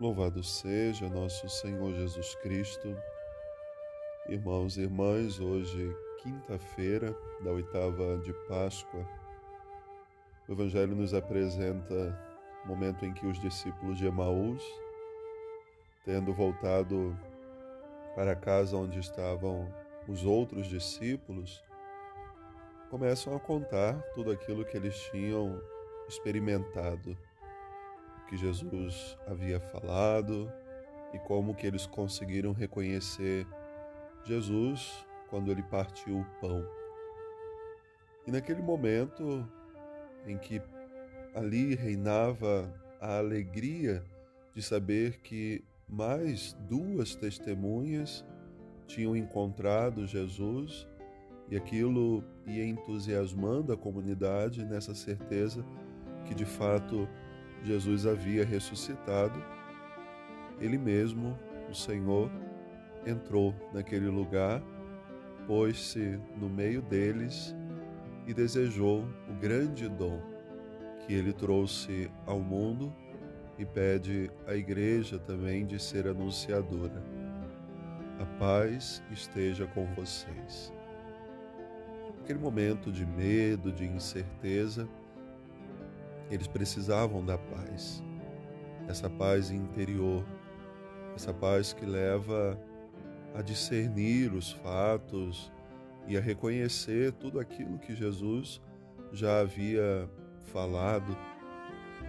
Louvado seja nosso Senhor Jesus Cristo. Irmãos e irmãs, hoje, quinta-feira da oitava de Páscoa, o Evangelho nos apresenta o momento em que os discípulos de Emaús, tendo voltado para a casa onde estavam os outros discípulos, começam a contar tudo aquilo que eles tinham experimentado que Jesus havia falado e como que eles conseguiram reconhecer Jesus quando ele partiu o pão. E naquele momento em que ali reinava a alegria de saber que mais duas testemunhas tinham encontrado Jesus e aquilo ia entusiasmando a comunidade nessa certeza que de fato Jesus havia ressuscitado, ele mesmo, o Senhor, entrou naquele lugar, pôs-se no meio deles e desejou o grande dom que ele trouxe ao mundo e pede à igreja também de ser anunciadora. A paz esteja com vocês. Aquele momento de medo, de incerteza, eles precisavam da paz, essa paz interior, essa paz que leva a discernir os fatos e a reconhecer tudo aquilo que Jesus já havia falado,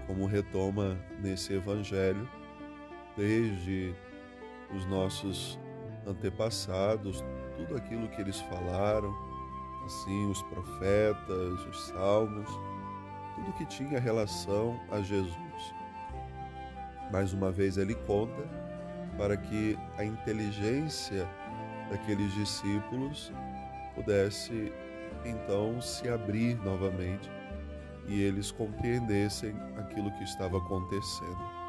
como retoma nesse Evangelho, desde os nossos antepassados, tudo aquilo que eles falaram, assim, os profetas, os salmos tudo que tinha relação a Jesus. Mais uma vez ele conta para que a inteligência daqueles discípulos pudesse então se abrir novamente e eles compreendessem aquilo que estava acontecendo.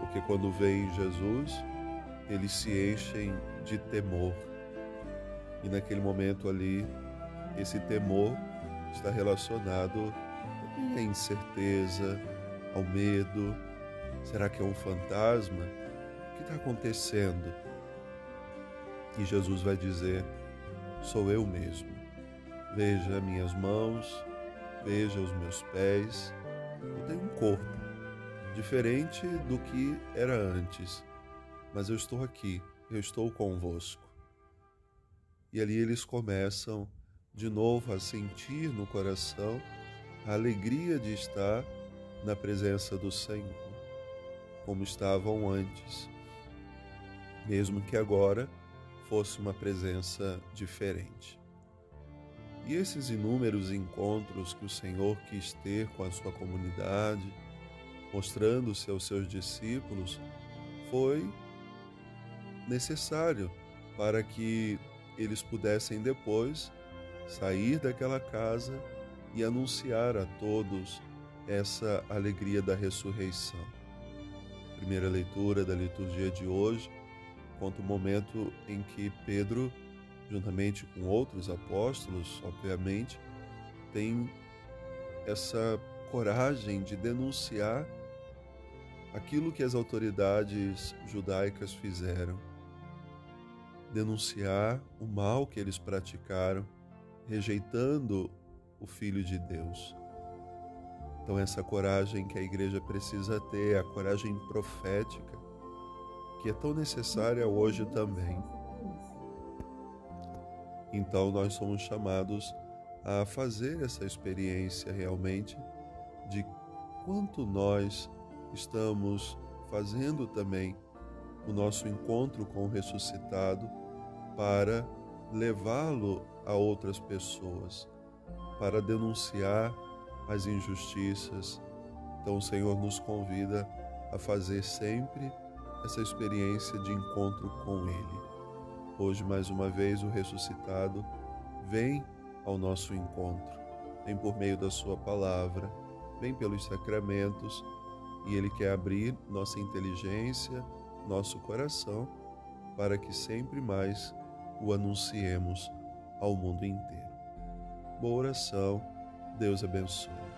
Porque quando veem Jesus, eles se enchem de temor. E naquele momento ali, esse temor está relacionado à incerteza, ao medo. Será que é um fantasma? O que está acontecendo? E Jesus vai dizer: Sou eu mesmo. Veja minhas mãos, veja os meus pés. Eu tenho um corpo diferente do que era antes, mas eu estou aqui, eu estou convosco. E ali eles começam de novo a sentir no coração a alegria de estar na presença do Senhor, como estavam antes, mesmo que agora fosse uma presença diferente. E esses inúmeros encontros que o Senhor quis ter com a sua comunidade, mostrando-se aos seus discípulos, foi necessário para que eles pudessem depois sair daquela casa e anunciar a todos essa alegria da ressurreição. Primeira leitura da liturgia de hoje conta o momento em que Pedro, juntamente com outros apóstolos, obviamente, tem essa coragem de denunciar aquilo que as autoridades judaicas fizeram, denunciar o mal que eles praticaram, rejeitando o Filho de Deus. Então, essa coragem que a igreja precisa ter, a coragem profética, que é tão necessária hoje também. Então, nós somos chamados a fazer essa experiência realmente de quanto nós estamos fazendo também o nosso encontro com o ressuscitado para levá-lo a outras pessoas para denunciar as injustiças. Então o Senhor nos convida a fazer sempre essa experiência de encontro com Ele. Hoje, mais uma vez, o ressuscitado vem ao nosso encontro, vem por meio da Sua palavra, vem pelos sacramentos e Ele quer abrir nossa inteligência, nosso coração, para que sempre mais o anunciemos ao mundo inteiro boa oração. Deus abençoe.